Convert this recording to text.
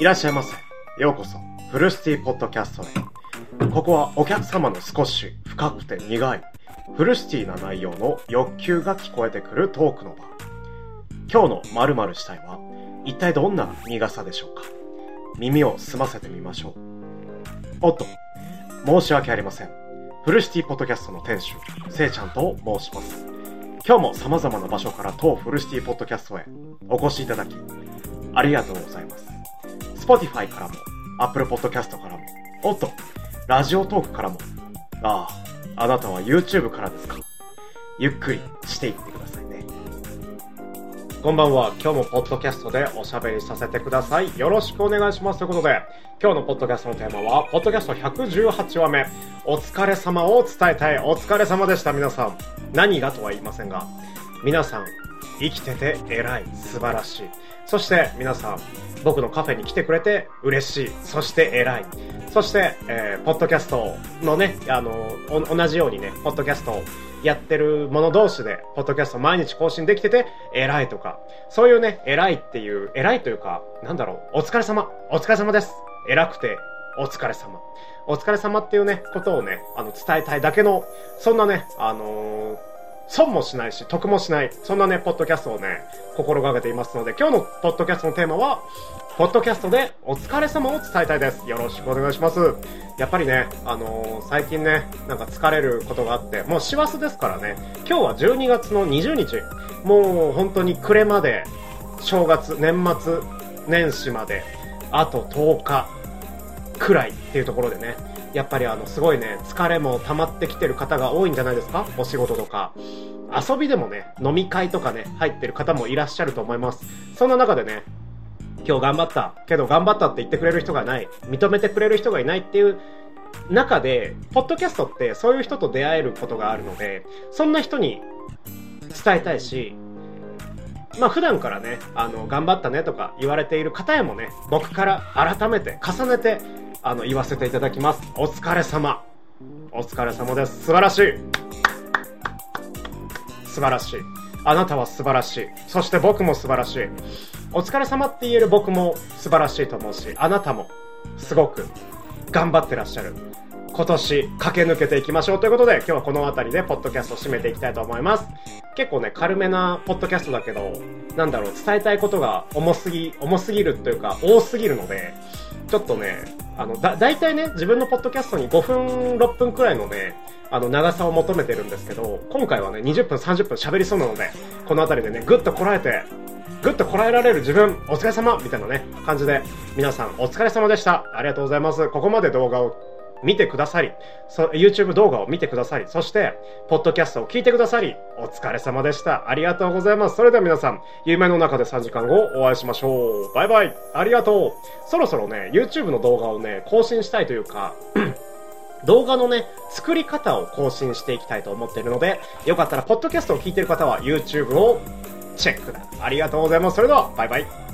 いらっしゃいませ。ようこそ、フルシティポッドキャストへ。ここはお客様の少し深くて苦い、フルシティな内容の欲求が聞こえてくるトークの場。今日の〇〇したいは、一体どんな苦さでしょうか？耳を澄ませてみましょう。おっと、申し訳ありません。フルシティポッドキャストの店主、せいちゃんと申します。今日も様々な場所から当フルシティポッドキャストへお越しいただき、ありがとうございます。Spotify からも、Apple Podcast からも、おっと、ラジオトークからも、ああ、あなたは YouTube からですか？ゆっくりしていってくださいね。こんばんは。今日もポッドキャストでおしゃべりさせてください。よろしくお願いします。ということで、今日のポッドキャストのテーマは、ポッドキャスト118話目、お疲れ様を伝えたい。お疲れ様でした、皆さん。何がとは言いませんが、皆さん、生きてて偉い、素晴らしい。そして皆さん、僕のカフェに来てくれて嬉しい。そして偉い。そして、えー、ポッドキャストのね、あの、同じようにね、ポッドキャストをやってる者同士で、ポッドキャスト毎日更新できてて、偉いとか、そういうね、偉いっていう、偉いというか、なんだろう、お疲れ様、お疲れ様です。偉くて、お疲れ様。お疲れ様っていうね、ことをね、あの、伝えたいだけの、そんなね、あのー損もしないし、得もしない、そんなね、ポッドキャストをね、心がけていますので、今日のポッドキャストのテーマは、ポッドキャストでお疲れ様を伝えたいです。よろしくお願いします。やっぱりね、あのー、最近ね、なんか疲れることがあって、もう師走ですからね、今日は12月の20日、もう本当に暮れまで、正月、年末、年始まで、あと10日くらいっていうところでね、やっぱりあの、すごいね、疲れも溜まってきてる方が多いんじゃないですか？お仕事とか。遊びでもね、飲み会とかね、入ってる方もいらっしゃると思います。そんな中でね、今日頑張った。けど頑張ったって言ってくれる人がない。認めてくれる人がいないっていう中で、ポッドキャストってそういう人と出会えることがあるので、そんな人に伝えたいし、まあ普段からね、あの、頑張ったねとか言われている方へもね、僕から改めて重ねてあの、言わせていただきます。お疲れ様。お疲れ様です。素晴らしい。素晴らしい。あなたは素晴らしい。そして僕も素晴らしい。お疲れ様って言える僕も素晴らしいと思うし、あなたもすごく頑張ってらっしゃる。今年駆け抜けていきましょうということで、今日はこの辺りでポッドキャストを締めていきたいと思います。結構ね、軽めなポッドキャストだけど、なんだろう、伝えたいことが重すぎ、重すぎるというか、多すぎるので、ちょっとね、あの、だ、大体ね、自分のポッドキャストに5分、6分くらいのね、あの、長さを求めてるんですけど、今回はね、20分、30分喋りそうなので、この辺りでね、ぐっとこらえて、ぐっとこらえられる自分、お疲れ様みたいなね、感じで、皆さんお疲れ様でした。ありがとうございます。ここまで動画を見てくださり、YouTube 動画を見てくださり、そして、ポッドキャストを聞いてくださり、お疲れ様でした。ありがとうございます。それでは皆さん、夢の中で3時間後お会いしましょう。バイバイ。ありがとう。そろそろね、YouTube の動画をね、更新したいというか、動画のね、作り方を更新していきたいと思っているので、よかったら、ポッドキャストを聞いている方は YouTube をチェックだ。ありがとうございます。それでは、バイバイ。